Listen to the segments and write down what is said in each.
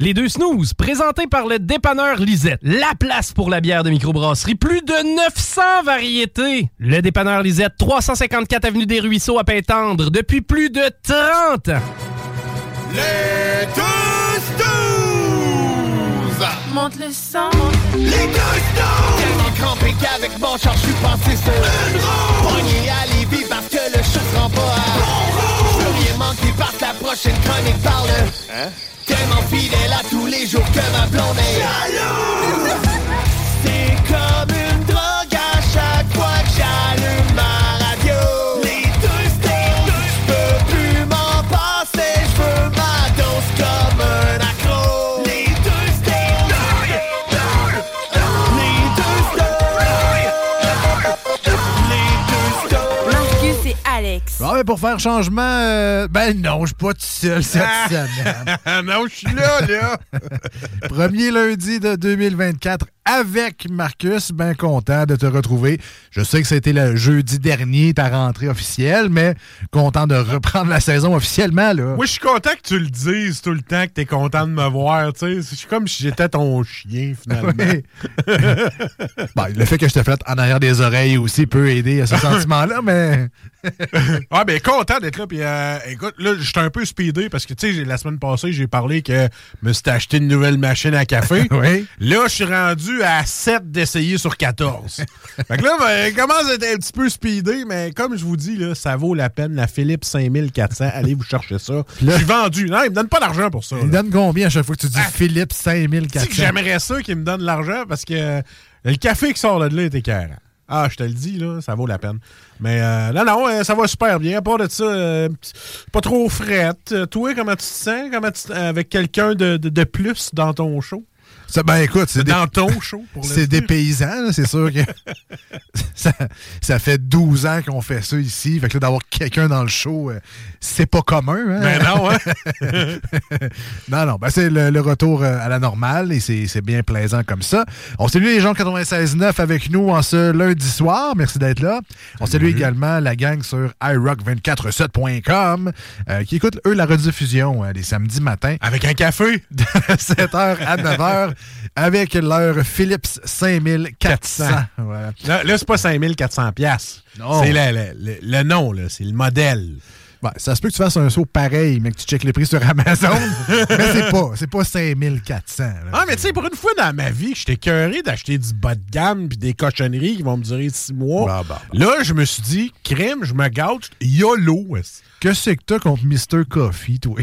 Les deux snooze, présentés par le dépanneur Lisette. La place pour la bière de microbrasserie. Plus de 900 variétés. Le dépanneur Lisette, 354 Avenue des Ruisseaux à Pintendre, depuis plus de 30 ans. Les deux snooze! Monte le sang. Les deux snooze! Tellement crampé qu'avec mon char, je suis passé sur une roue. Pogné à Lévis parce que le chat se rend pas à bon rouge. Plus rien manqué que la prochaine chronique parle. Hein? Tellement fidèle à tous les jours que ma blonde est jalouse. C'est comme une drogue à chaque fois que j'allume Alex. Bon, mais pour faire changement, euh, ben non, je suis pas tout seul cette semaine. non, je suis là, là. Premier lundi de 2024 avec Marcus. Bien content de te retrouver. Je sais que c'était le jeudi dernier, ta rentrée officielle, mais content de reprendre la saison officiellement. Là. Moi, je suis content que tu le dises tout le temps, que tu es content de me voir. sais. C'est comme si j'étais ton chien, finalement. Oui. Bon, le fait que je te flotte en arrière des oreilles aussi peut aider à ce sentiment-là, mais. ah, ben content d'être là. Puis, euh, écoute, là, j'étais un peu speedé parce que, tu sais, la semaine passée, j'ai parlé que je me suis acheté une nouvelle machine à café. oui. Là, je suis rendu à 7 d'essayer sur 14. fait que là, ben, commence à être un petit peu speedé, mais comme je vous dis, là, ça vaut la peine. La Philips 5400, allez vous chercher ça. Je suis vendu. Non, il me donne pas d'argent pour ça. Il là. donne combien à chaque fois que tu dis Ah. Philippe Tu sais 5400? que j'aimerais ça qu'il me donne de l'argent parce que euh, le café qui sort de là est écœurant. Ah, je te le dis, là, ça vaut la peine. Mais euh, non, non, euh, ça va super bien. À part de ça, euh, pas trop frette. Toi, comment tu te sens? Comment tu avec quelqu'un de, de, de plus dans ton show? Ben écoute, c'est des, Dans ton show, pour c'est des paysans, c'est sûr que ça, ça fait 12 ans qu'on fait ça ici. Fait que d'avoir quelqu'un dans le show, euh, c'est pas commun. Hein? Ben non, hein? non, non, ben c'est le, le retour euh, à la normale et c'est bien plaisant comme ça. On salue les gens 96.9 avec nous en ce lundi soir. Merci d'être là. On salue également la gang sur iRock247.com euh, qui écoute, eux, la rediffusion euh, les samedis matins. Avec un café? de 7h à 9h avec leur Philips 5400. Voilà. Là, là, c'est pas 5400 pièces. C'est le, le- le- le nom. C'est le modèle. Ben, ça se peut que tu fasses un saut pareil, mais que tu checkes les prix sur Amazon. mais c'est pas, c'est pas 5400. là. Ah, mais tu sais, pour une fois dans ma vie, j'étais cœuré d'acheter du bas de gamme puis des cochonneries qui vont me durer six mois. Ah, bah, Là, je me suis dit, crème, je me gâte, YOLO. est-ce? Que c'est que t'as contre Mr. Coffee, toi?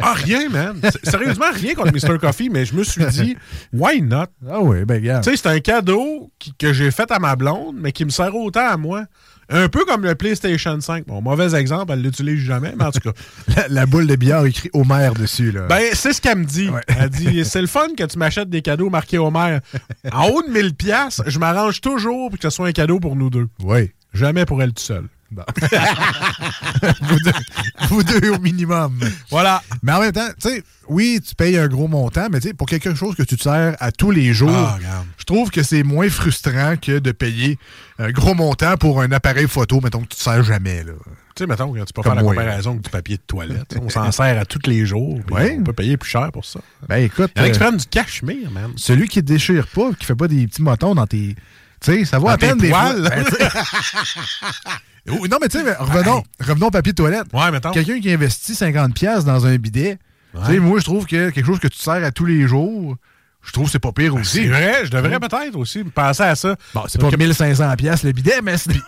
Ah, rien, man. Sérieusement, rien contre Mr. Coffee, mais je me suis dit, why not? Ah oui, ben regarde. Tu sais, c'est un cadeau qui- que j'ai fait à ma blonde, mais qui me sert autant à moi. Un peu comme le PlayStation 5. Bon, mauvais exemple, elle l'utilise jamais, mais en tout cas. La, la boule de billard écrit Homer dessus, là. Ben, c'est ce qu'elle me dit. Ouais. Elle dit c'est le fun que tu m'achètes des cadeaux marqués Homer. En haut de 1000 pièces, je m'arrange toujours pour que ce soit un cadeau pour nous deux. oui. Jamais pour elle toute seule. Bon. vous, deux, vous deux au minimum. Voilà. Mais en même temps, tu sais, oui, tu payes un gros montant, mais tu sais, pour quelque chose que tu te sers à tous les jours, Ah, je trouve que c'est moins frustrant que de payer un gros montant pour un appareil photo, mettons, que tu te sers jamais, là. Tu sais, mettons, tu peux Comme faire la comparaison avec du papier de toilette. On s'en sert à tous les jours. Ouais. On peut payer plus cher pour ça. Ben écoute, Il y en a qui euh, prennent du cachemire, man. celui qui déchire pas, qui fait pas des petits motons dans tes Tu sais, ça vaut À peine des poils. Ben, non, mais tu sais, revenons, revenons au papier de toilette. Ouais, mettons. Quelqu'un qui investit 50$ piastres dans un bidet, tu sais, moi, je trouve que quelque chose que tu sers à tous les jours, je trouve que c'est pas pire aussi. C'est vrai, je devrais peut-être aussi penser à ça. Bon, c'est pas 1500$ piastres le bidet, mais c'est... Puis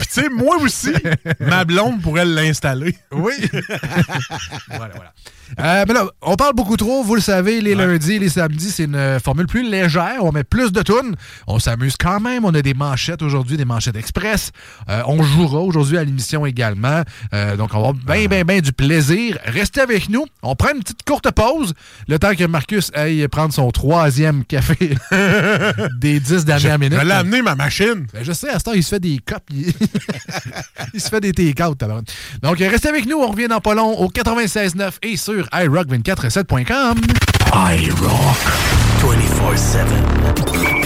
tu sais, moi aussi, ma blonde pourrait l'installer. Oui. voilà, voilà. Euh, mais là, on parle beaucoup trop, vous le savez, les lundis, les samedis, c'est une euh, formule plus légère. On met plus de tunes. On s'amuse quand même. On a des manchettes aujourd'hui, des manchettes express. Euh, on jouera aujourd'hui à l'émission également. Euh, donc, on va avoir bien, bien, bien du plaisir. Restez avec nous. On prend une petite courte pause. Le temps que Marcus aille prendre son troisième café des dix dernières minutes. Je l'ai amené ma machine. Ben, je sais, à ce temps, il se fait des copes. Il, il se fait des take-out. Donc, restez avec nous. On revient dans pas long au 96.9 et sur iRock247.com. iRock 24-7.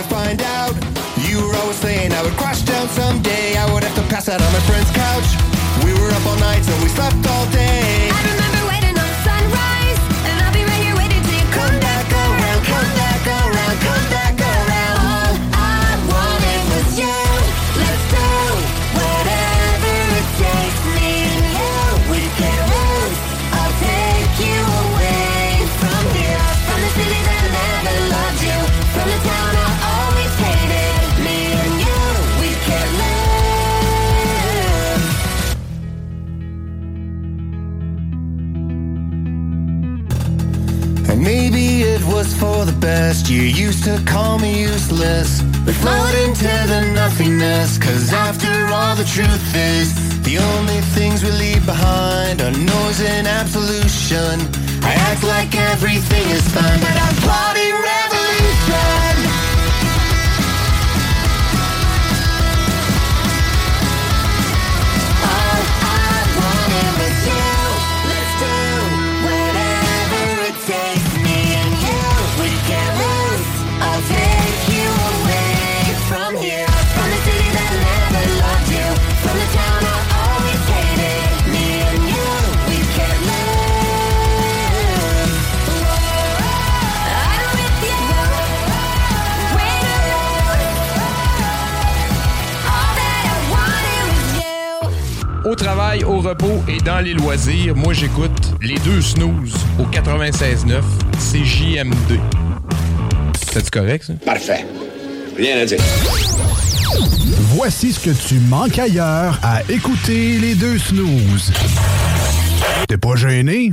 To find out. You were always saying I would crash down someday. I would have to pass out on my friend's couch. We were up all night, so we slept all day. Best. You used to call me useless. We float into the nothingness. Cause after all, the truth is, the only things we leave behind are noise and absolution. I act like everything is fine, but I'm plotting revolution. Au travail, au repos et dans les loisirs, moi j'écoute les deux snooze au 96.9 CJMD. C'est correct ça? Parfait. Rien à dire. Voici ce que tu manques ailleurs à écouter les deux snooze. T'es pas gêné?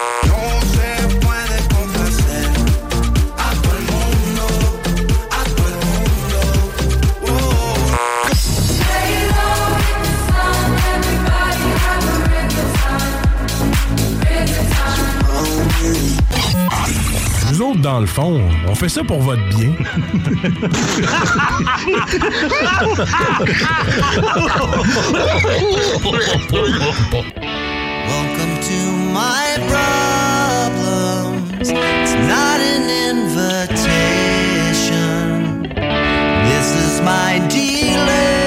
Autres, dans le fond, on fait ça pour votre bien. Welcome to my problems. It's not an invitation. This is my dilemma,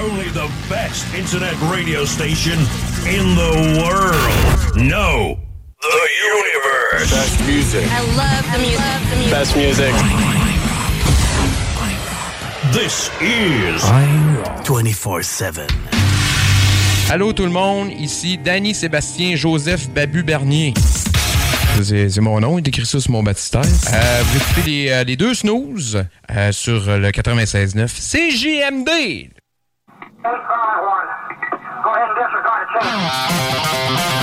only the best internet radio station in the world. No, the universe. Best music. I love the music. Best music. This is 24-7. Allô tout le monde, ici Danny Sébastien Joseph Babu Bernier. C'est mon nom, il écrit ça sur mon baptistère. Euh, vous écoutez les, euh, les deux snooze euh, sur le 96.9 851. Go ahead and disregard it, change.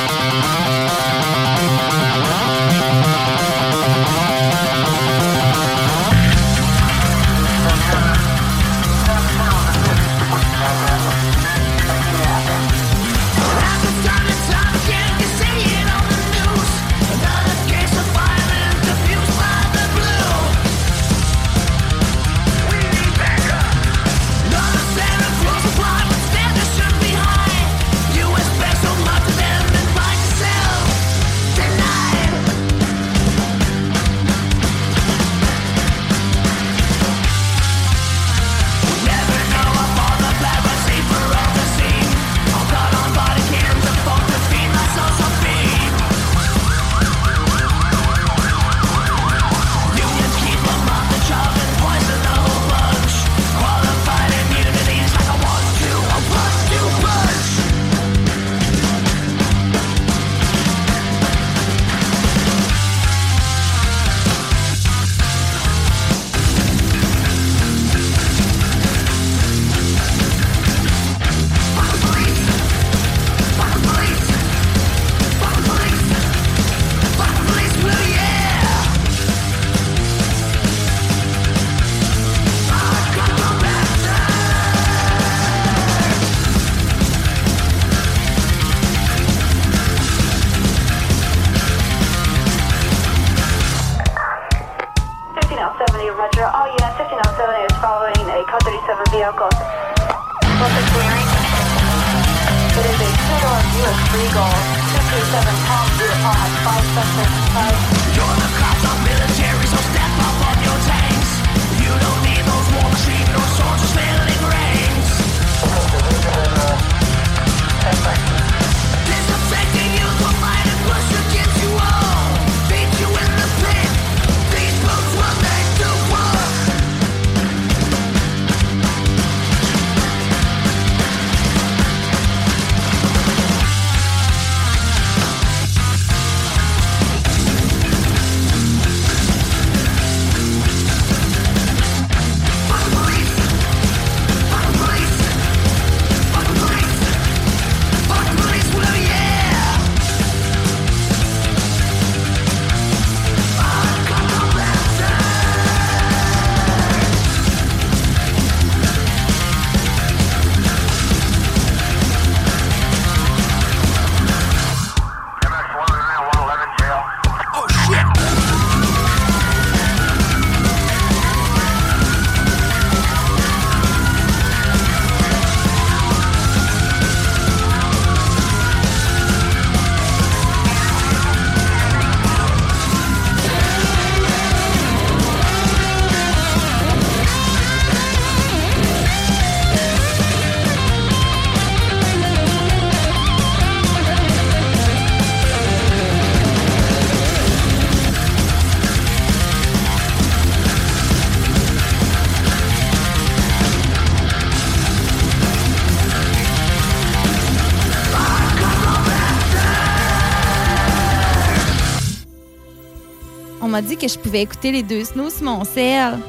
Dit que je pouvais écouter les deux snows sur mon cell.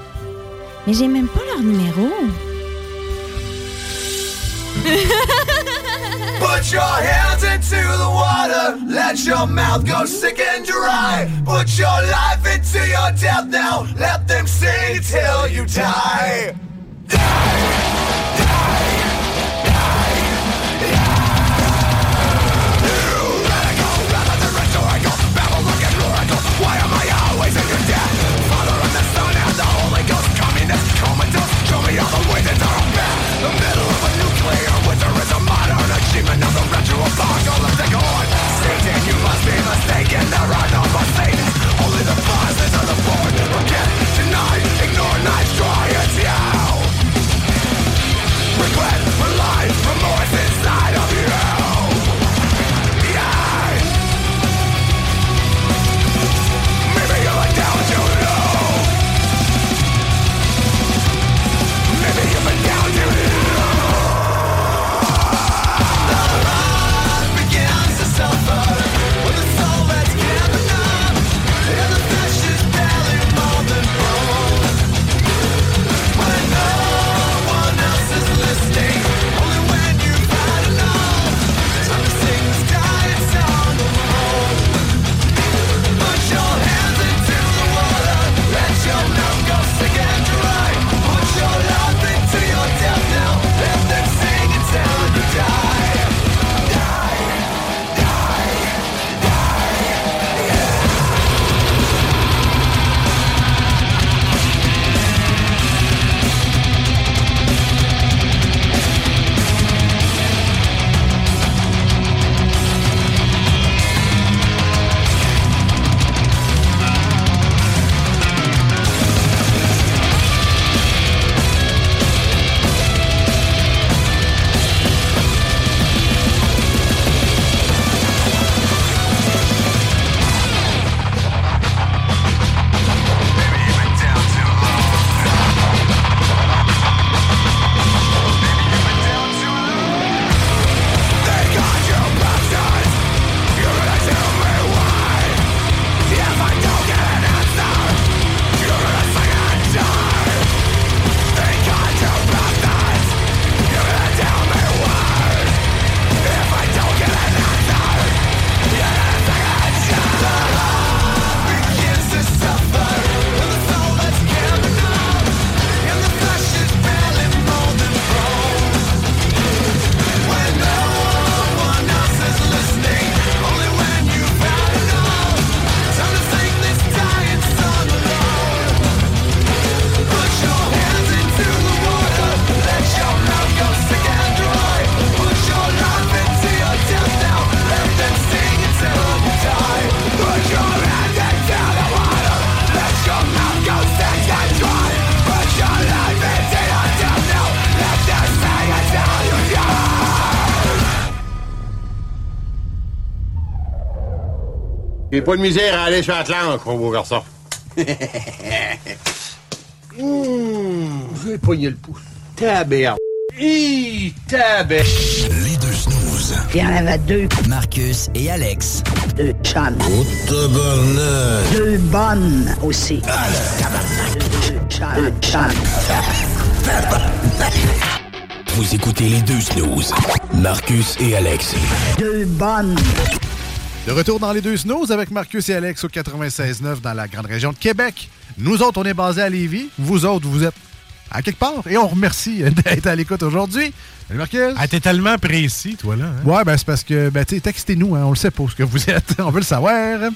Mais j'ai même pas leur numéro. Put your hands into the water, let your mouth go sick and dry. Put your life into your death now, let them sing till you die. Pas de misère à aller sur Atlantique, mon beau garçon. J'ai pogné le pouce. Taberde. Hi. Les deux snooze. Il y en avait deux. Marcus et Alex. Deux chums. Deux bonnes aussi. Deux chums. Deux chums. Vous écoutez les deux snooze. Marcus et Alex. Deux bonnes. De retour dans les deux snows avec Marcus et Alex au 96.9 dans la grande région de Québec. Nous autres, on est basés à Lévis. Vous autres, vous êtes à quelque part. Et on remercie d'être à l'écoute aujourd'hui. Salut Marcus. Ah, t'es tellement précis, toi, là. hein? Ouais, ben c'est parce que, ben, tu sais, textez-nous, hein, on le sait pas ce que vous êtes. on veut le savoir.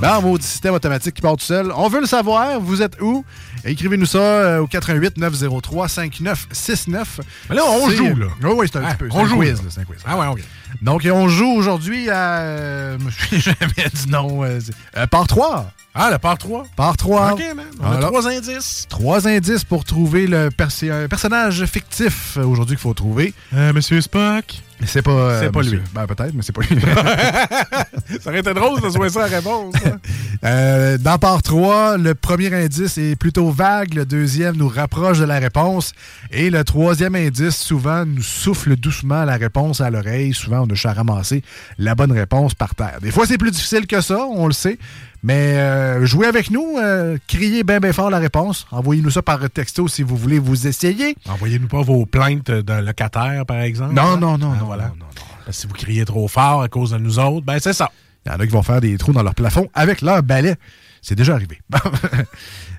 Ben, maudit système automatique qui part tout seul. On veut le savoir. Vous êtes où? Écrivez-nous ça euh, au 88 903 5969. Mais là, on joue, là. Oui, oui, c'est un Ah, petit peu. on joue, quiz, là. un quiz. Ah ouais, OK. Donc, on joue aujourd'hui à. euh, je me suis jamais dit non. euh, euh, part 3. Ah, le part 3? Part 3. OK, man. On a trois indices. Trois indices pour trouver le un personnage fictif euh, aujourd'hui qu'il faut trouver. Euh, Monsieur Spock. C'est pas. euh, C'est pas monsieur- lui. Ben, peut-être, mais c'est pas lui. ça aurait été drôle de jouer ça la réponse. hein. Euh, dans part 3, le premier indice est plutôt vague, le deuxième nous rapproche de la réponse et le troisième indice souvent nous souffle doucement la réponse à l'oreille. Souvent, on a juste à ramasser la bonne réponse par terre. Des fois, c'est plus difficile que ça, on le sait, mais euh, jouez avec nous, euh, criez bien bien fort la réponse. Envoyez-nous ça par texto si vous voulez vous essayer. Envoyez-nous pas vos plaintes d'un locataire, par exemple. Non, hein? non, non, Ah, non, voilà. non, non, si vous criez trop fort à cause de nous autres, ben c'est ça. Il y en a qui vont faire des trous dans leur plafond avec leur balai. C'est déjà arrivé.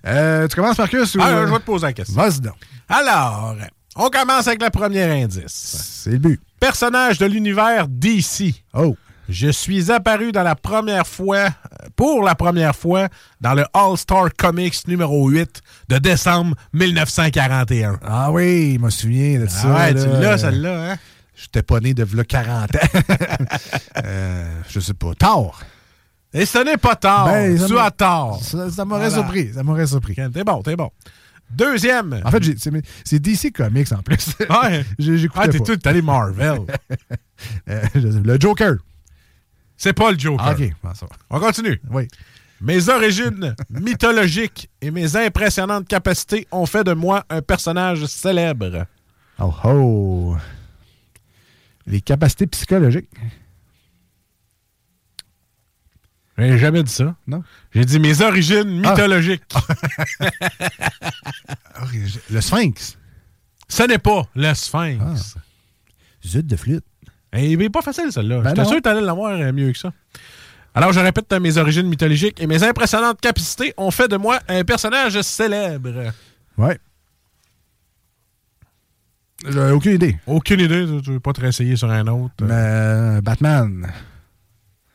Euh, tu commences, Marcus? ou, Ah, je vais te poser la question. Vas-y donc. Alors, on commence avec le premier indice. C'est le but. Personnage de l'univers DC. Oh. Je suis apparu dans la première fois, euh, pour la première fois, dans le All-Star Comics numéro 8 de décembre 1941. Ah oui, je me souviens de ça. ouais, là. tu l'as, celle-là, hein? J'étais pas né de v'là 40 ans. Euh, je sais pas. Tard. Et ce n'est pas tard. Ben, tu as tort. Ça, ça m'aurait Voilà. surpris. Ça m'aurait surpris. T'es bon, t'es bon. Deuxième. En fait, c'est DC Comics en plus. Ouais. J'écoutais Ah, t'es tout allé Marvel. Euh, le Joker. C'est pas le Joker. Ah, OK. Bon, ça va. On continue. Oui. Mes origines mythologiques et mes impressionnantes capacités ont fait de moi un personnage célèbre. Oh oh. Les capacités psychologiques. J'ai jamais dit ça. Non. J'ai dit mes origines mythologiques. Origi- Le Sphinx. Ce n'est pas le Sphinx. Zut de flûte. Eh, il est pas facile, celle-là. Ben J'étais sûr que t'allais l'avoir euh, mieux que ça. Alors, je répète euh, mes origines mythologiques et mes impressionnantes capacités ont fait de moi un personnage célèbre. Ouais. J'ai aucune idée. Aucune idée, tu- tu veux pas te réessayer sur un autre. Mais euh, Batman.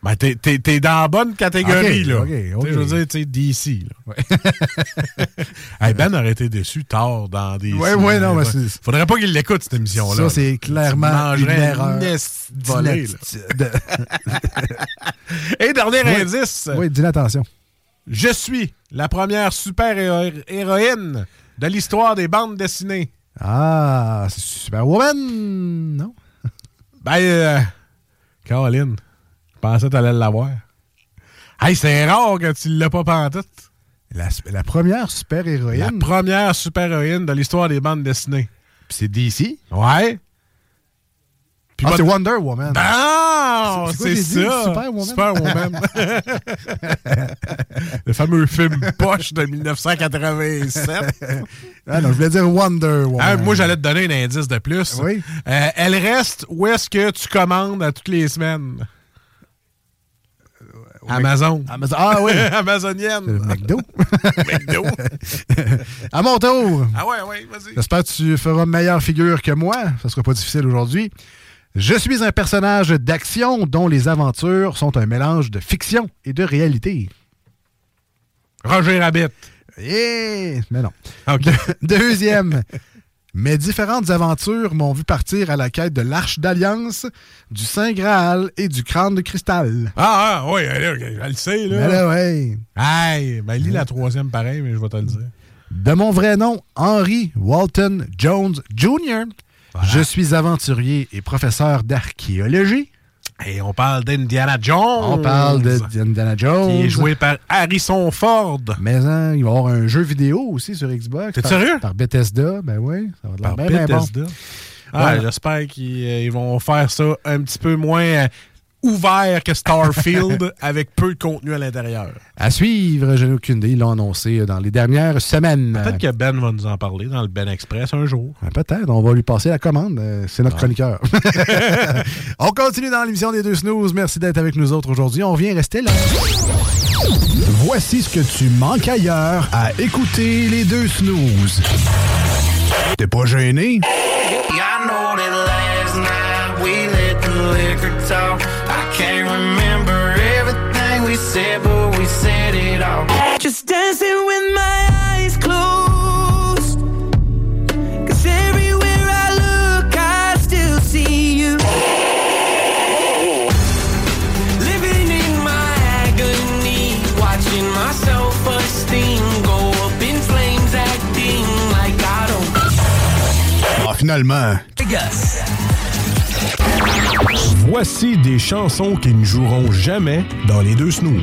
Ben, t'es, t'es- t'es dans la bonne catégorie, là. Je veux dire, tu DC, là. Hey, ben aurait été déçu tard dans des. Ouais, ouais, non, mais c'est- Faudrait pas qu'il l'écoute, cette émission-là. Ça, c'est clairement une erreur de. Et dernier Oui. indice. Oui, dis l'attention. Je suis la première super-héroïne de l'histoire des bandes dessinées. Ah, c'est Superwoman, non? Ben, euh, Caroline, pensais que t'allais l'avoir. Hey, c'est rare que tu l'as pas pantoute. La, la première La super-héroïne. première super-héroïne de l'histoire des bandes dessinées. Puis c'est DC. Ouais. Puis ah, c'est Wonder Woman. Ah, C'est- ça. Superwoman? Superwoman. Le fameux film poche de 1987. ah non, je voulais dire Wonder Woman. Ah, moi, j'allais te donner un indice de plus. Oui. Euh, elle reste où est-ce que tu commandes à toutes les semaines? Amazon. Amazon. Ah oui. Amazonienne. Le McDo. McDo. à mon tour. Ah ouais, ouais, vas-y. J'espère que tu feras meilleure figure que moi. Ça sera pas difficile aujourd'hui. Je suis un personnage d'action dont les aventures sont un mélange de fiction et de réalité. Roger Rabbit. Eh, mais non. Deuxième. Mes différentes aventures m'ont vu partir à la quête de l'Arche d'Alliance, du Saint Graal et du Crâne de Cristal. Ah, ah, oui, je le sais, là. Mais là, ouais. Hey, ben lis la troisième pareil, mais je vais te le dire. De mon vrai nom, Henry Walton Jones Jr., Je suis aventurier et professeur d'archéologie. Et on parle d'Indiana Jones. On parle d'Indiana Jones. Qui est joué par Harrison Ford. Mais hein, il va y avoir un jeu vidéo aussi sur Xbox. T'es sérieux? Par Bethesda, ben oui. Ça va de Par bon. Bethesda. Ah, Ouais. J'espère qu'ils euh, vont faire ça un petit peu moins euh, ouvert que Starfield avec peu de contenu à l'intérieur. À suivre, je n'ai aucune idée. Ils l'ont annoncé dans les dernières semaines. Peut-être que Ben va nous en parler dans le Ben Express un jour. Ben, Peut-être, on va lui passer la commande. Euh, C'est notre chroniqueur. on continue dans l'émission des deux snooze. Merci d'être avec nous autres aujourd'hui. On vient rester là. Voici ce que tu manques ailleurs à écouter les deux snooze. T'es pas gêné? Finalement. Voici des chansons qui ne joueront jamais dans les deux snooze.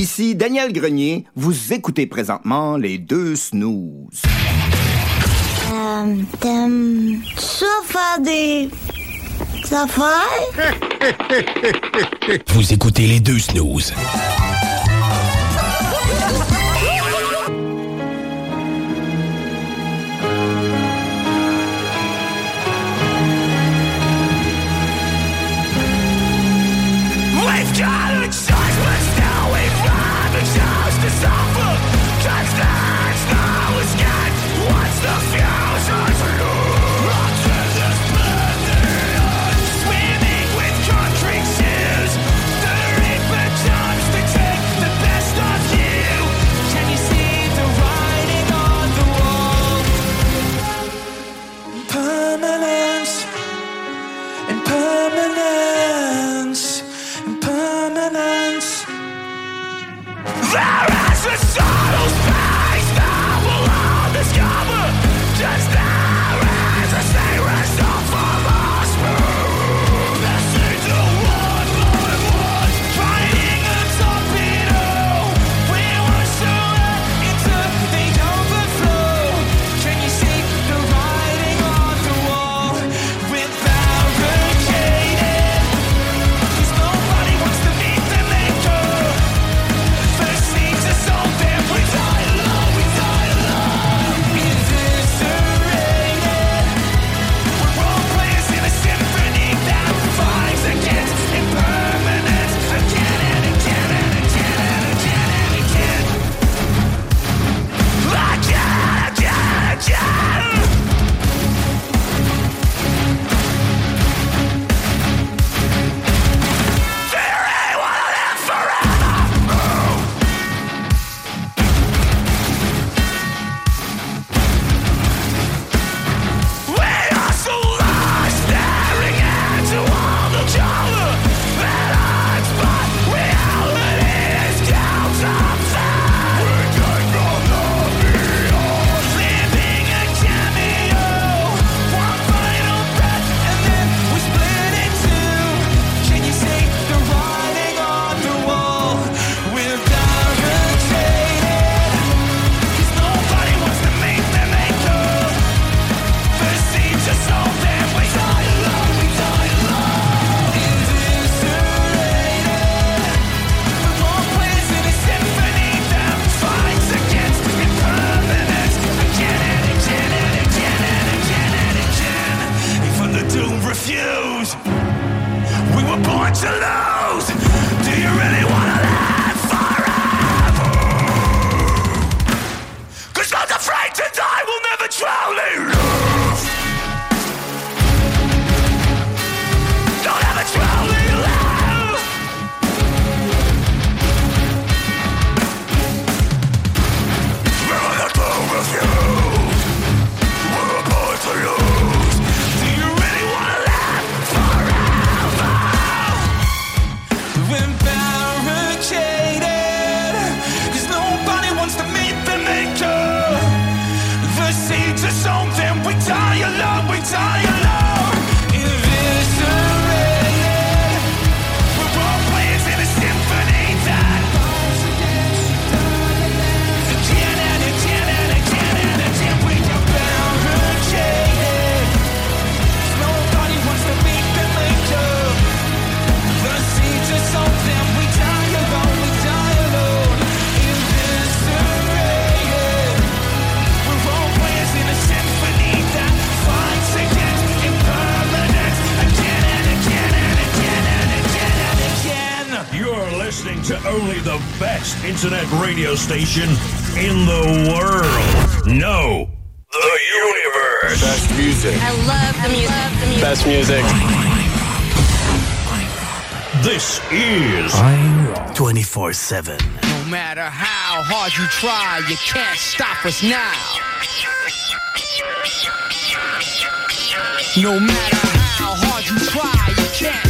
Ici Daniel Grenier, vous écoutez présentement les deux snooze. Euh, t'aimes ça faire des... affaires? vous écoutez les deux snooze. There is a To you love. radio station in the world. No, the universe. Best music. I love the music. I love the music. Best music. This is 24 7. No matter how hard you try, you can't stop us now. No matter how hard you try, you can't.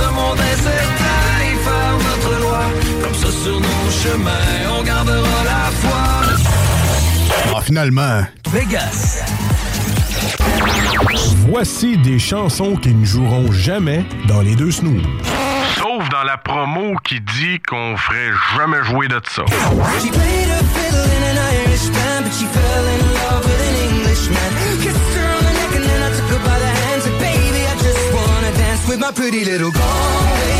ce monde incertain, et faire notre loi. Comme ça sur nos chemins, on gardera la foi. Ah, finalement. Vegas. Voici des chansons qui ne joueront jamais dans les deux snooze. Sauf dans la promo qui dit qu'on ferait jamais jouer de ça. With my pretty little Galway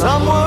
Само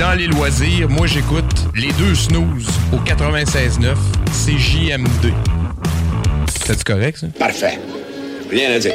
dans les loisirs, moi j'écoute les deux snooze au 96.9, c'est JMD. C'est correct, ça? Parfait. Rien à dire.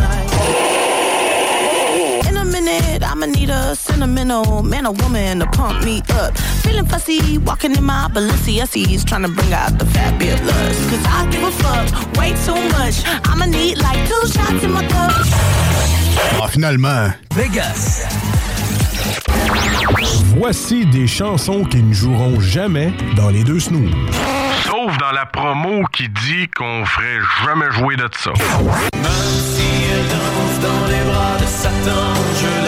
Sentimental man or woman to pump me up. Feeling fussy, walking in my Balenciennes, trying to bring out the fabulous. Cause I give a fuck way too much. I'ma need like two shots in my cup. Ah, finalement. Vegas. Voici des chansons qui ne joueront jamais dans les deux snooze. Sauf dans la promo qui dit qu'on ferait jamais jouer de ça. Même si elle danse dans les bras de Satan, je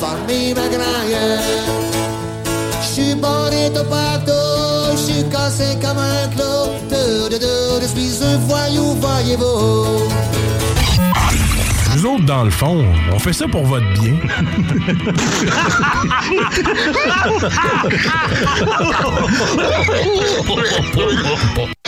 farmi magraille. J'suis bonito partout, j'suis cassé comme un clou. De, de, de, je suis un voyou, voyez-vous. Nous autres, dans le fond, on fait ça pour votre bien.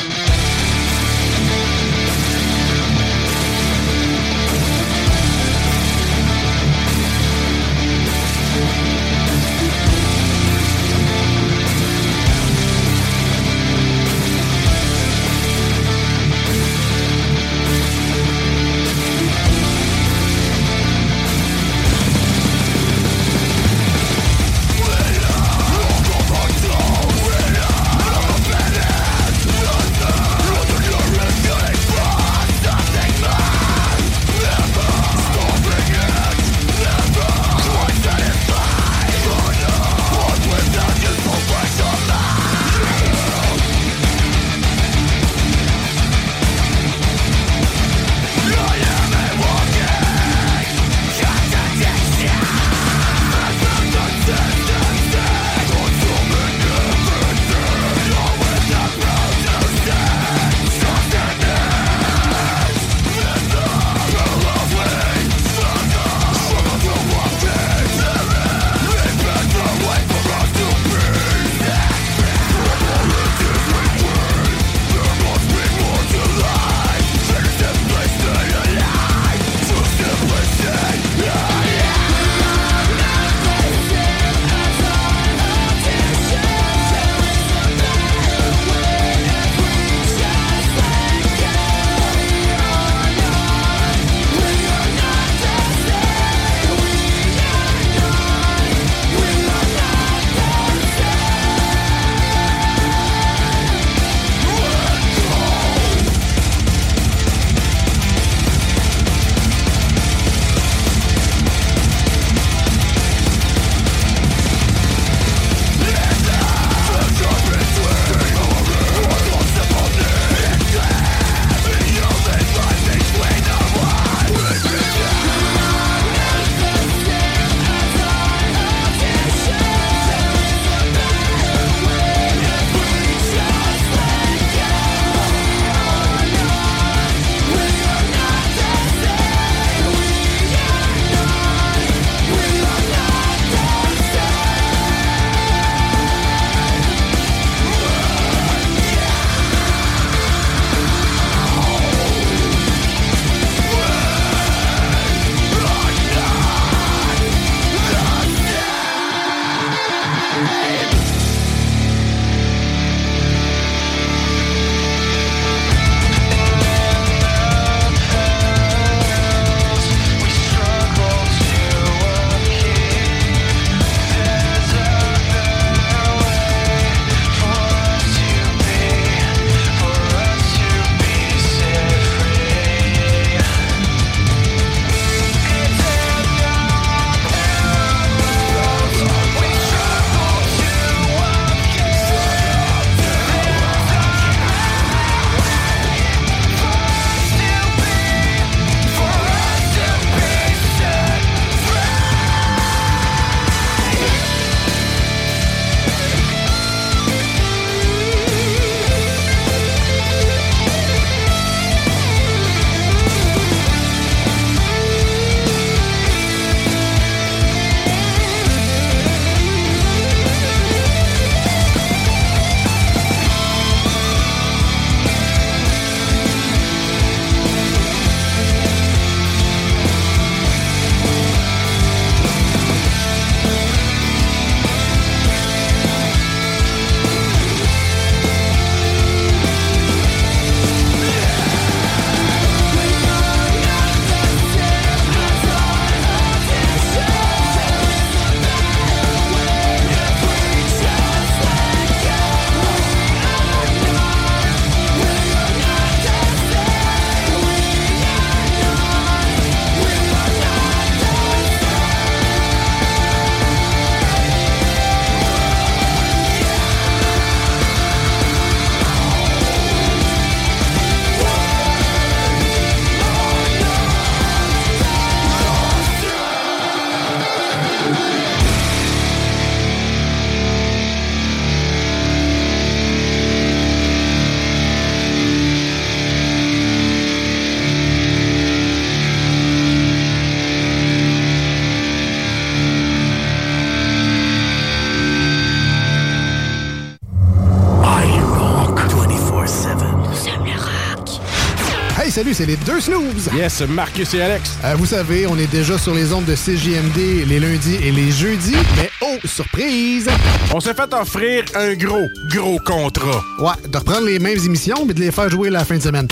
salut, c'est les deux snooze. Yes, Marcus et Alex. Euh, vous savez, on est déjà sur les ondes de CJMD les lundis et les jeudis, mais oh, surprise! On s'est fait offrir un gros, gros contrat. Ouais, de reprendre les mêmes émissions, mais de les faire jouer la fin de semaine.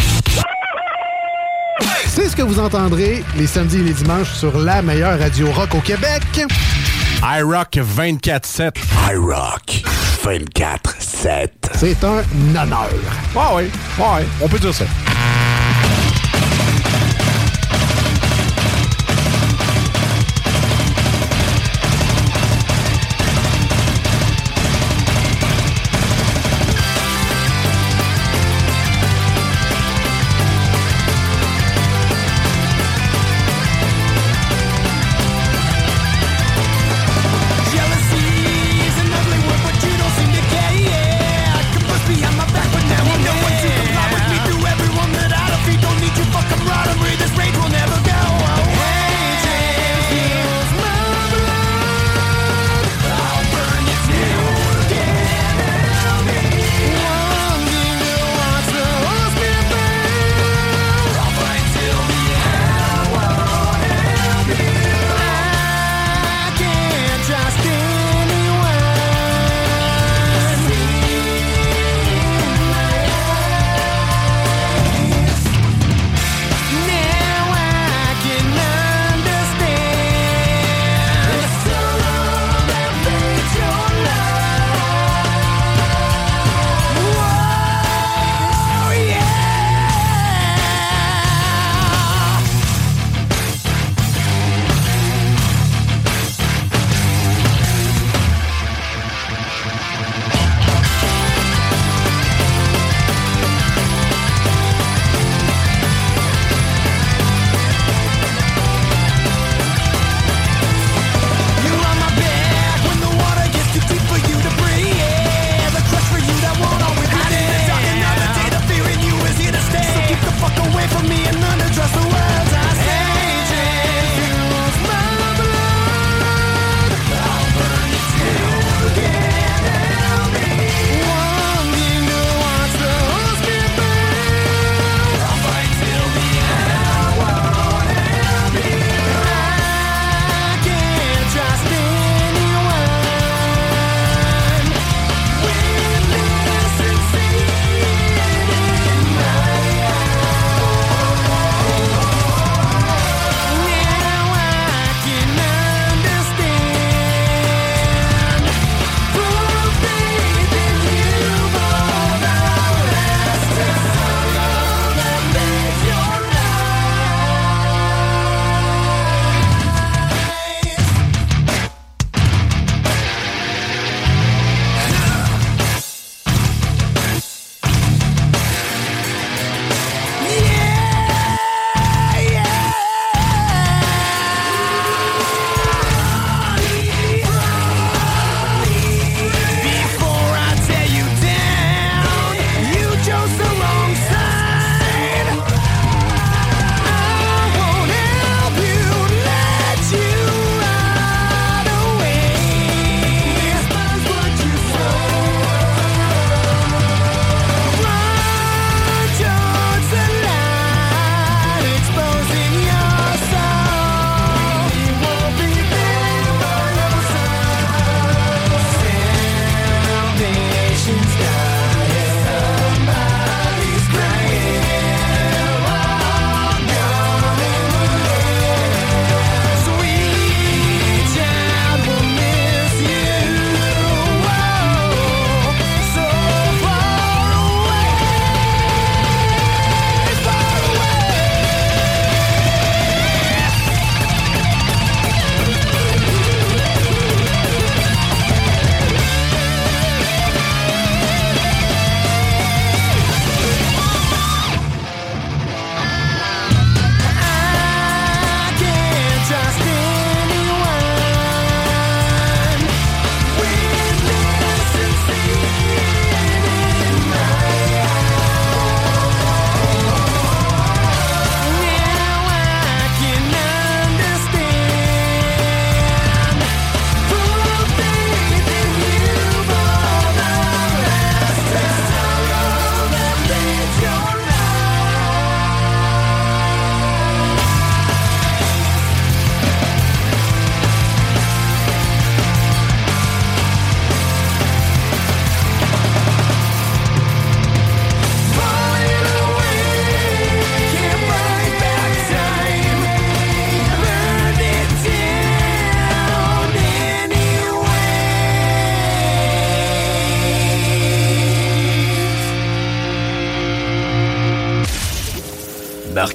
C'est ce que vous entendrez les samedis et les dimanches sur la meilleure radio rock au Québec. iRock 24-7. iRock 24-7. C'est un honneur. Ouais, ouais, ouais, on peut dire ça.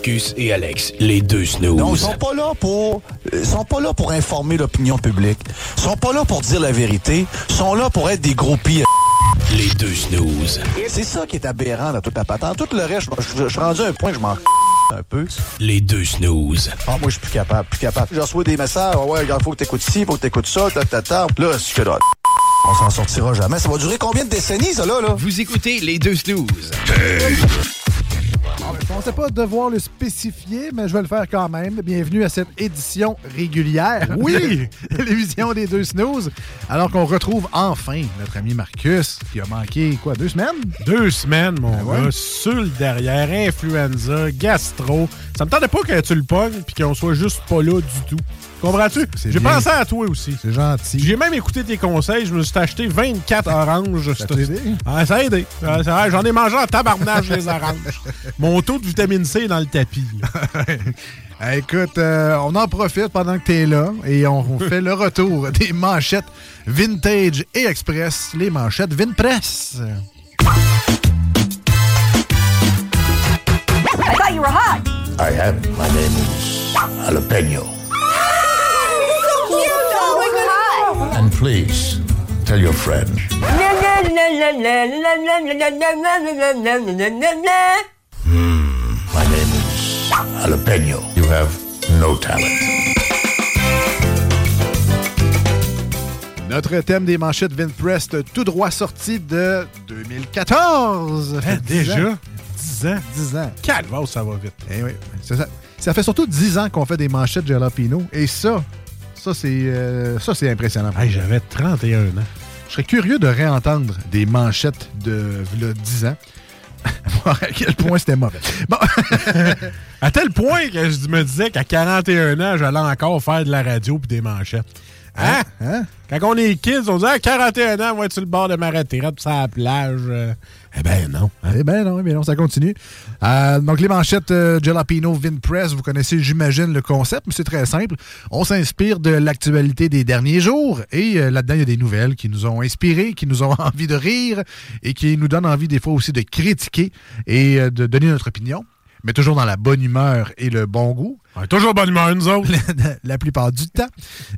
Marcus et Alex, les deux snooze. Non, ils sont pas là pour ils sont pas là pour informer l'opinion publique. Ils sont pas là pour dire la vérité, ils sont là pour être des groupies. Les deux snooze. C'est ça qui est aberrant dans toute la patente. Tout le reste, je, suis rendu à un point que je m'en un peu. Les deux snooze. Ah, moi, je suis plus capable, plus capable. Je reçois des messages, Ah ouais, regarde, faut que t'écoutes ci, faut que t'écoutes ça, ta, ta, ta. Là, c'est que là, on s'en sortira jamais. Ça va durer combien de décennies, ça, là, là? Vous écoutez les deux snooze. Je pensais pas devoir le spécifier, mais je vais le faire quand même. Bienvenue à cette édition régulière. Oui! L'émission des deux snooze. Alors qu'on retrouve enfin notre ami Marcus, qui a manqué, quoi, deux semaines? Deux semaines, mon Ben ouais. gars, sur le derrière, influenza, gastro. Ça me tentait pas que tu le pognes puis qu'on soit juste pas là du tout. Comprends-tu? J'ai pensé à toi aussi. C'est gentil. J'ai même écouté tes conseils. Je me suis acheté 24 oranges. Ça t'a aidé? Ah, ça a aidé. Ah, J'en ai mangé en tabarnage les oranges. Mon taux de vitamine C est dans le tapis. Eh, Écoute, euh, on en profite pendant que tu es là et on fait le retour des manchettes vintage et express, les manchettes Vinpress. I thought you were hot. I am. My name is Jalapeno. so cute. Oh my god. And please, tell your friend. My name is Jalapeno. You have no talent. Notre thème des manchettes Vinpress, tout droit sorti de 2014. Ça fait Hein, 10 déjà? ans. 10 ans? 10 ans. Calvaire, ça va vite. Eh oui, c'est ça. Ça fait surtout 10 ans qu'on fait des manchettes Jalapino. Et ça, ça c'est euh, ça c'est impressionnant. Hey, J'avais 31 ans. Je serais curieux de réentendre des manchettes de v'là 10 ans. Voir à quel point c'était mauvais. Bon. À tel point que je me disais qu'à 41 ans, j'allais encore faire de la radio puis des manchettes. Hein? Quand on est kids, on dit à 41 ans, on va être sur le bord de ma retraite, sur la plage. euh. Eh ben non. Eh ben non, eh bien non, ça continue. Euh, donc, les manchettes euh, Jalapino Vinpress, vous connaissez, j'imagine, le concept, mais c'est très simple. On s'inspire de l'actualité des derniers jours et euh, là-dedans, il y a des nouvelles qui nous ont inspirés, qui nous ont envie de rire et qui nous donnent envie des fois aussi de critiquer et euh, de donner notre opinion, mais toujours dans la bonne humeur et le bon goût. toujours bonne humeur, nous autres. la plupart du temps.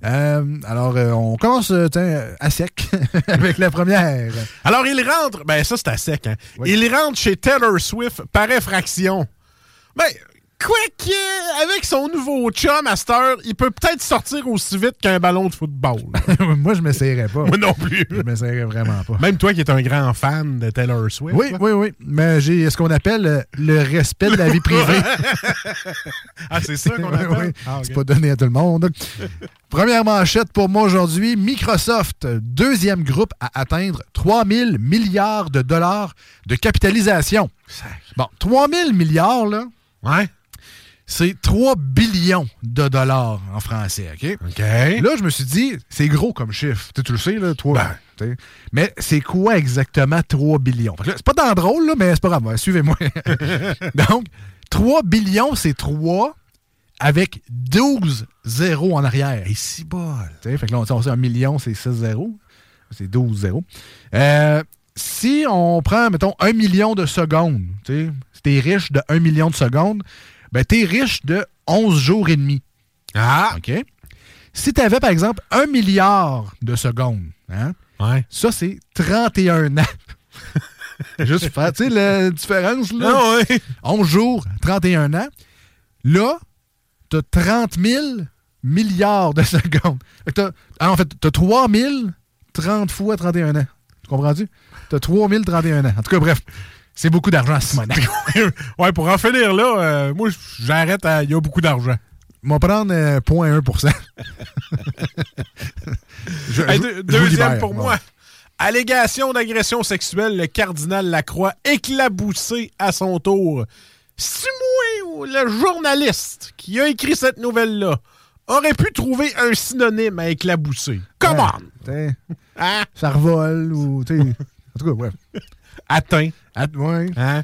Euh, alors, euh, on commence euh, à sec avec la première. Alors, il rentre. Ben, ça, c'est à sec, hein. Il rentre chez Taylor Swift par effraction. Ben, quoi que, avec son nouveau chum heure, il peut peut-être sortir aussi vite qu'un ballon de football. Moi, je m'essayerais pas. Moi non plus. Je m'essayerais vraiment pas. Même toi qui es un grand fan de Taylor Swift. Oui, oui, oui. Mais j'ai ce qu'on appelle euh, le respect de la vie privée. ah, c'est ça qu'on appelle? Oui, Ah. C'est pas donné à tout le monde. Première manchette pour moi aujourd'hui. Microsoft, deuxième groupe à atteindre 3000 milliards de dollars de capitalisation. Bon, 3000 milliards, là. Ouais. C'est 3 billions de dollars en français, OK? OK. Là, je me suis dit, c'est gros comme chiffre. Tu, tu le sais, là, 3. Ben. Mais c'est quoi exactement 3 billions? C'est pas dans drôle, là, mais c'est pas grave. Suivez-moi. Donc, 3 billions, c'est 3 avec 12 zéros en arrière. Et si bol. Fait que là, on sait un million, c'est 6 zéros. C'est 12 zéros. Euh, si on prend, mettons, 1 million de secondes, tu t'es riche de 1 million de secondes, ben t'es riche de 11 jours et demi. Ah! OK? Si tu avais, par exemple, 1 milliard de secondes, hein, ça, c'est 31 ans. Juste faire, tu sais, la différence, là. Ah ouais. 11 jours, 31 ans. Là, t'as 30 000 milliards de secondes. T'as- ah, en fait, t'as 3 000, 30 fois 31 ans. Tu comprends-tu? T'as 3 000, 31 ans. En tout cas, bref, c'est beaucoup d'argent, Simonac. ouais, pour en finir là, euh, moi, j'arrête à. Il y a beaucoup d'argent. On va prendre euh, 0.1 Je- Hey, deuxième pour Bon. moi. Allégation d'agression sexuelle, le cardinal Lacroix éclaboussé à son tour. Si moi le journaliste qui a écrit cette nouvelle-là aurait pu trouver un synonyme à éclabousser. Come Ouais, on! Hein? Ça revole ou. En tout cas, bref. Atteint. ouais. Hein?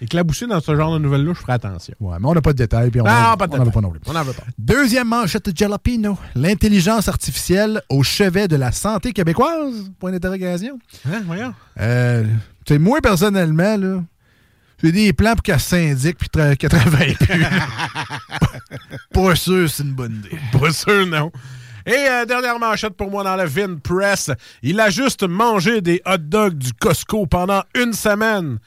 Éclabousser dans ce genre de nouvelles-là, je ferai attention. Ouais, mais on n'a pas de détails. Puis on Non, en- pas de on n'en veut pas non plus. On n'en veut pas. Deuxième manchette de Jalapino. L'intelligence artificielle au chevet de la santé québécoise? Point d'interrogation. Hein, voyons. Euh, tu sais, moi, personnellement, là, J'ai des plans pour qu'elle s'indique puis tra- qu'elle travaille plus. Pas sûr, c'est une bonne idée. Pas sûr, non. Et euh, dernière manchette pour moi dans le Vin Press. Il a juste mangé des hot dogs du Costco pendant une semaine.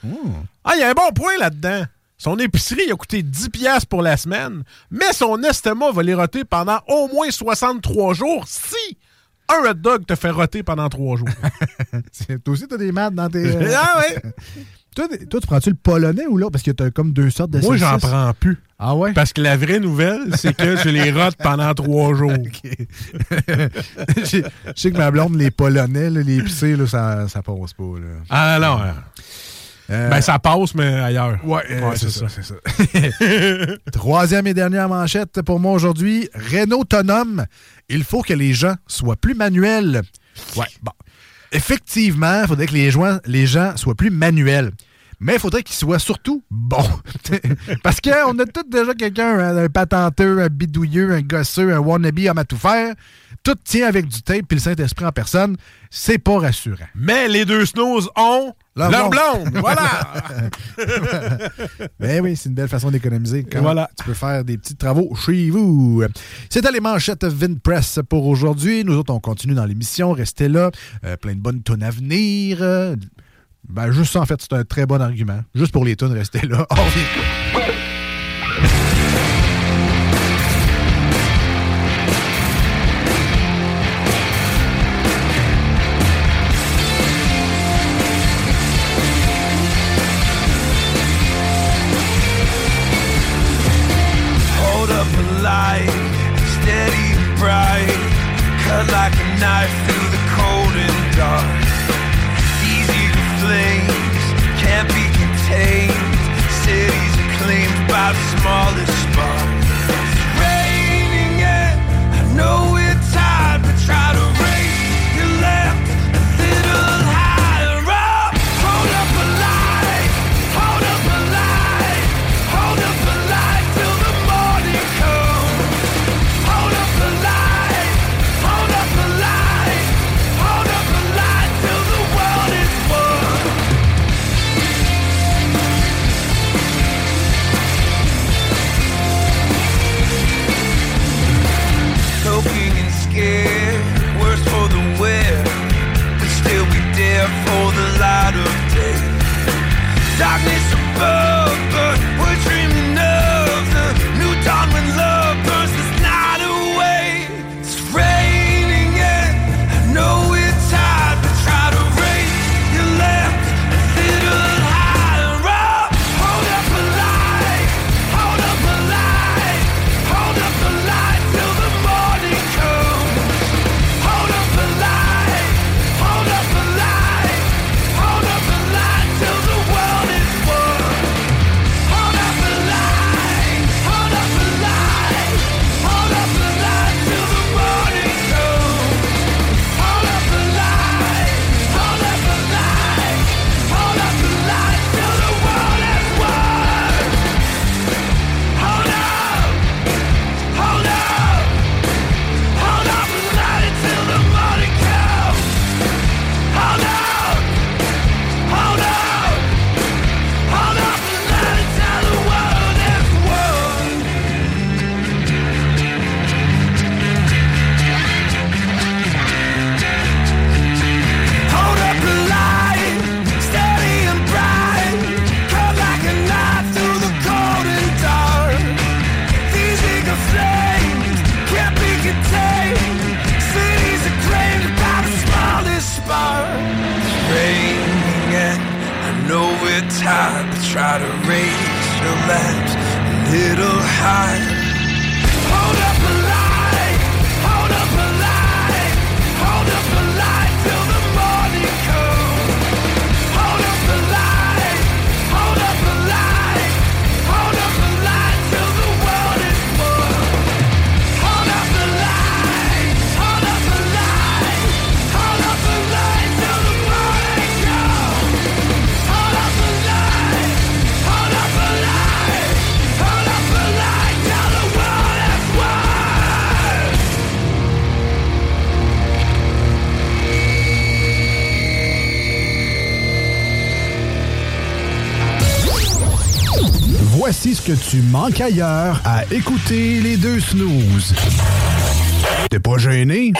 Ah, il y a un bon point là-dedans. Son épicerie a coûté 10$ piastres pour la semaine, mais son estomac va les roter pendant au moins 63 jours si un hot dog te fait roter pendant 3 jours. Toi aussi, t'as des maths dans tes. euh, ah ouais? Toi, tu prends-tu le polonais ou là? Parce que t'as comme deux sortes de Moi, j'en prends plus. Ah ouais? Parce que la vraie nouvelle, c'est que je les rote pendant 3 jours. Je sais que ma blonde, les polonais, là, les épicés, là, ça, ça passe pas. Là. Ah non. Euh, Ben, ça passe, mais ailleurs. Ouais, euh, c'est ça, c'est ça. Troisième et dernière manchette pour moi aujourd'hui. Renault autonome. Il faut que les gens soient plus manuels. Ouais, bon. Effectivement, il faudrait que les gens, les gens soient plus manuels. Mais il faudrait qu'ils soient surtout bons. Parce qu'on a tous déjà quelqu'un, un, un patenteux, un bidouilleux, un gosseux, un wannabe homme à tout faire. Tout tient avec du tape puis le Saint-Esprit en personne. C'est pas rassurant. Mais les deux snooze ont Leur leur, blonde. blonde. Voilà. Ben oui, c'est une belle façon d'économiser. Voilà. Tu peux faire des petits travaux chez vous. C'était les manchettes Vinpress pour aujourd'hui. Nous autres, on continue dans l'émission. Restez là. Euh, plein de bonnes tonnes à venir. Ben, juste ça, en fait, c'est un très bon argument. Juste pour les tonnes, restez là. On light, steady bright. Cut like a knife through the cold and dark. Smallest spark. It's raining and I know Darkness tu manques ailleurs à écouter les deux snooze. T'es pas gêné?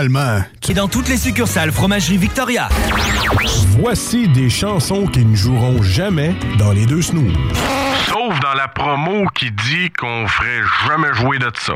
finalement. Et dans toutes les succursales Fromagerie Victoria. Voici des chansons qui ne joueront jamais dans les deux snooze. Sauf dans la promo qui dit qu'on ferait jamais jouer de ça.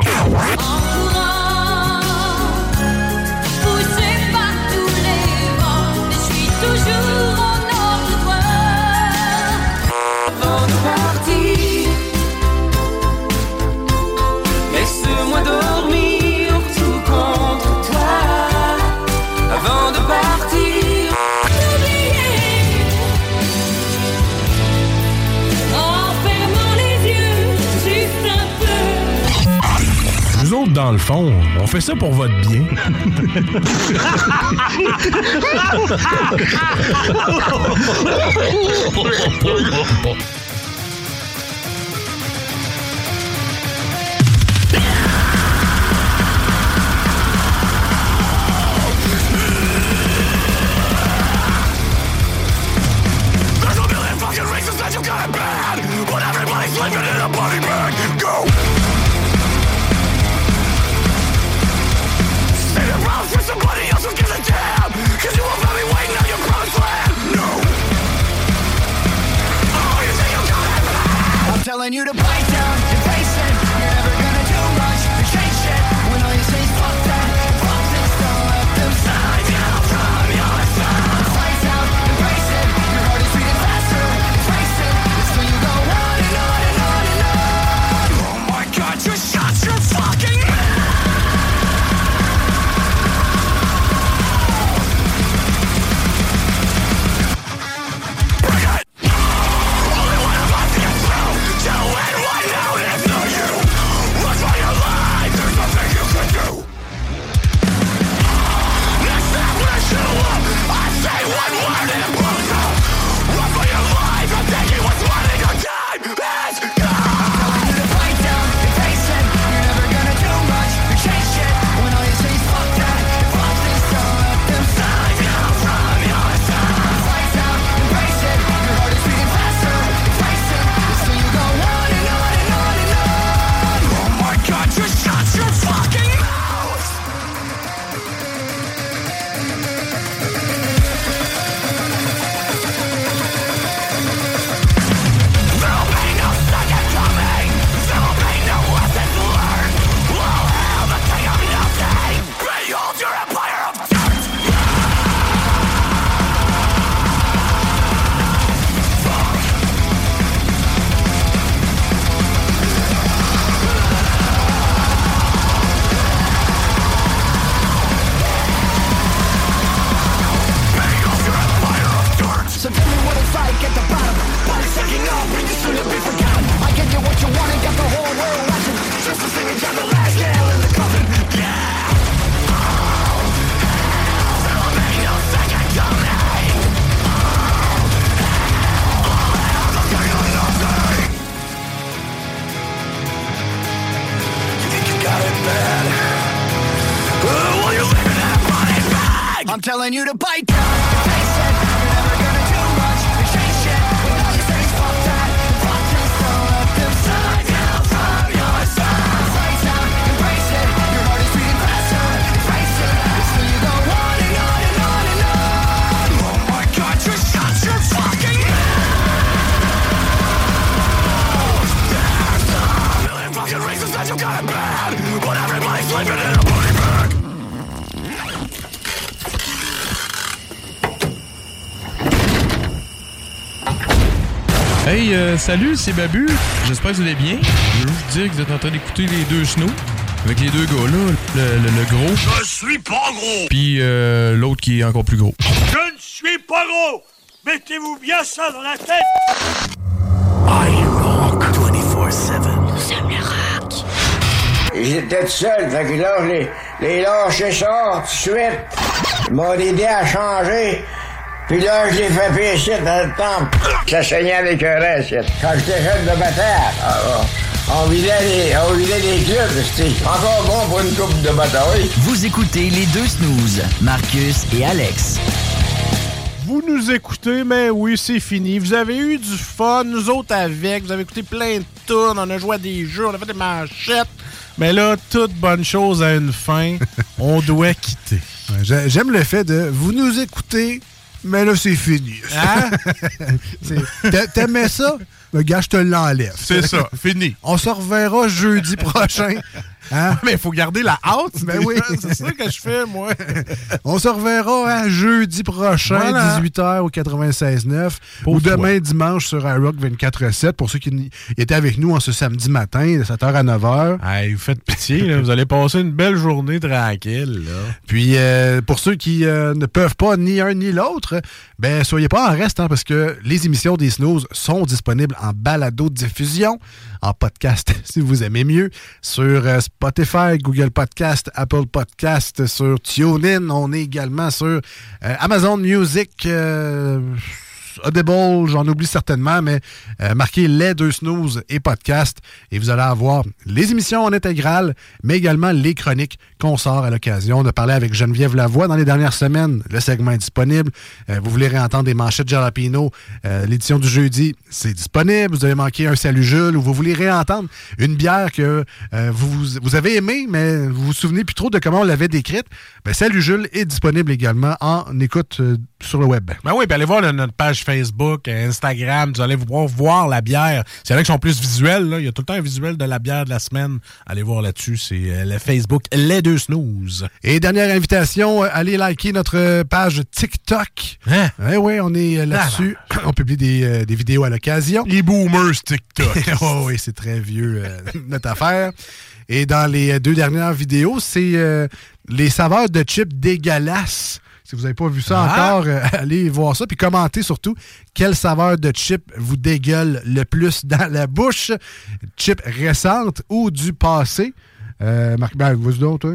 le fond, on fait ça pour votre bien. you to bite. salut, c'est Babu. J'espère que vous allez bien. Je veux juste dire que vous êtes en train d'écouter les deux snows. Avec les deux gars là, le, le, gros. Je suis pas gros! Puis euh, l'autre qui est encore plus gros. Je ne suis pas gros! Mettez-vous bien ça dans la tête! I rock 24-7. Nous sommes le rock. J'étais tout seul, fait que là, je les, les ça tout de suite. Ils m'ont aidé à changer. Puis là, je l'ai fait pécher dans le temple. Ça saignait avec un reste. Quand j'étais jeune de bataille, ah, on vidait les, on vidait les clubs. C'était encore bon pour une coupe de bataille. Vous écoutez les deux snooze, Marcus et Alex. Vous nous écoutez, mais oui, c'est fini. Vous avez eu du fun, nous autres avec. Vous avez écouté plein de tunes, on a joué à des jeux, on a fait des manchettes. Mais là, toute bonne chose a une fin. on doit quitter. J'aime le fait de vous nous écoutez, mais là, c'est fini. Hein? T'aimais ça? Le gars, je te l'enlève. C'est ça, fini. On se reverra jeudi prochain. Hein? Mais il faut garder la hâte. Ben oui. C'est ça que je fais, moi. On se reverra hein, jeudi prochain, Voilà. 18h au 96.9 ou demain dimanche sur iRock 24.7 pour ceux qui étaient avec nous en ce samedi matin de 7h à 9h. Hey, vous faites pitié, là. vous allez passer une belle journée tranquille. Là. Puis euh, pour ceux qui euh, ne peuvent pas ni un ni l'autre, ben soyez pas en reste hein, parce que les émissions des Snooze sont disponibles en balado diffusion, en podcast si vous aimez mieux, sur euh, Spotify, Google Podcast, Apple Podcast, sur TuneIn. On est également sur euh, Amazon Music. euh, Audible, j'en oublie certainement, mais euh, marquez les deux snooze et podcast et vous allez avoir les émissions en intégrale, mais également les chroniques qu'on sort à l'occasion de parler avec Geneviève Lavoie dans les dernières semaines. Le segment est disponible. Euh, vous voulez réentendre des manchettes Jalapino, euh, l'édition du jeudi, c'est disponible. Vous avez manqué un Salut Jules ou vous voulez réentendre une bière que euh, vous, avez aimée, mais vous vous souvenez plus trop de comment on l'avait décrite. Ben, Salut Jules est disponible également en écoute sur le web. Ben oui, puis allez voir là, notre page Facebook, euh, Instagram, vous allez pouvoir voir la bière. C'est vrai qu'ils sont plus visuels, là. il y a tout le temps un visuel de la bière de la semaine. Allez voir là-dessus, c'est euh, le Facebook Les Deux Snooze. Et dernière invitation, euh, allez liker notre page TikTok. Hein? Oui, oui, on est là-dessus. on publie des, des vidéos à l'occasion. Les boomers TikTok. oh, oui, c'est très vieux, notre affaire. Et dans les deux dernières vidéos, c'est euh, les saveurs de chips dégueulasses. Si vous n'avez pas vu ça Ah! encore, euh, allez voir ça. Puis commentez surtout quelle saveur de chip vous dégueule le plus dans la bouche. Chip récente ou du passé. Euh, Marc, ben, vas-y donc, toi.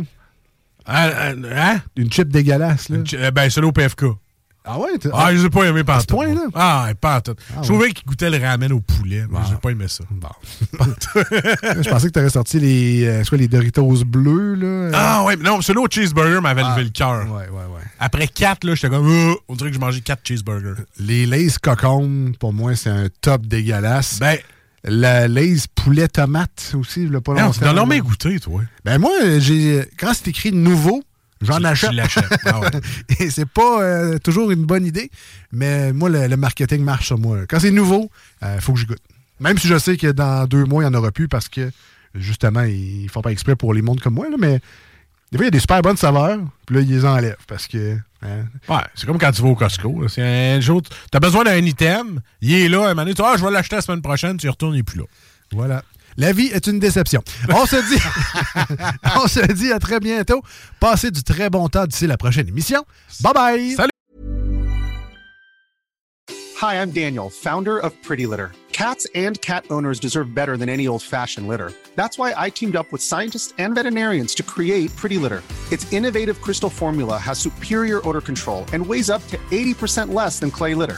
hein? Une chip dégueulasse, là. Euh, Ben, c'est au PFK. Ah ouais? Ah, je les ai pas aimé par ce point-là? Ah, ouais, pas tout. Ah, je trouvais qu'il goûtait le ramen au poulet, mais Bon. j'ai pas aimé ça. Je pensais que tu aurais sorti les, euh, soit les Doritos bleus, là. Ah ouais, non, celui au cheeseburger m'avait Ah. levé le cœur. Ouais, ouais, ouais. Après quatre, là, j'étais comme, Euh, on dirait que je mangeais quatre cheeseburgers. Les Lays cocon, pour moi, c'est un top dégueulasse. Ben, la Lays poulet tomate aussi, le pas non, longtemps. tu n'as jamais goûté, toi. Ben moi, j'ai quand c'est écrit nouveau, j'en Tu- achète. tu. Ah ouais. Et c'est pas euh, toujours une bonne idée, mais moi, le, le marketing marche sur moi. Quand c'est nouveau, il faut que je goûte. Même si je sais que dans deux mois, il n'y en aura plus parce que, justement, ils font pas exprès pour les mondes comme moi, là, mais des fois, il y a des super bonnes saveurs, puis là, ils les enlèvent parce que... hein, Ouais, c'est comme quand tu vas au Costco. C'est un jour, t'as besoin d'un item, il est là, un moment donné, tu dis, ah, je vais l'acheter la semaine prochaine, tu y retournes, il est plus là. Voilà. La vie est une déception. On se dit, on se dit à très bientôt. Passez du très bon temps d'ici la prochaine émission. Bye bye. Salut. Hi, I'm Daniel, founder of Pretty Litter. Cats and cat owners deserve better than any old fashioned litter. That's why I teamed up with scientists and veterinarians to create Pretty Litter. Its innovative crystal formula has superior odor control and weighs up to 80% less than clay litter.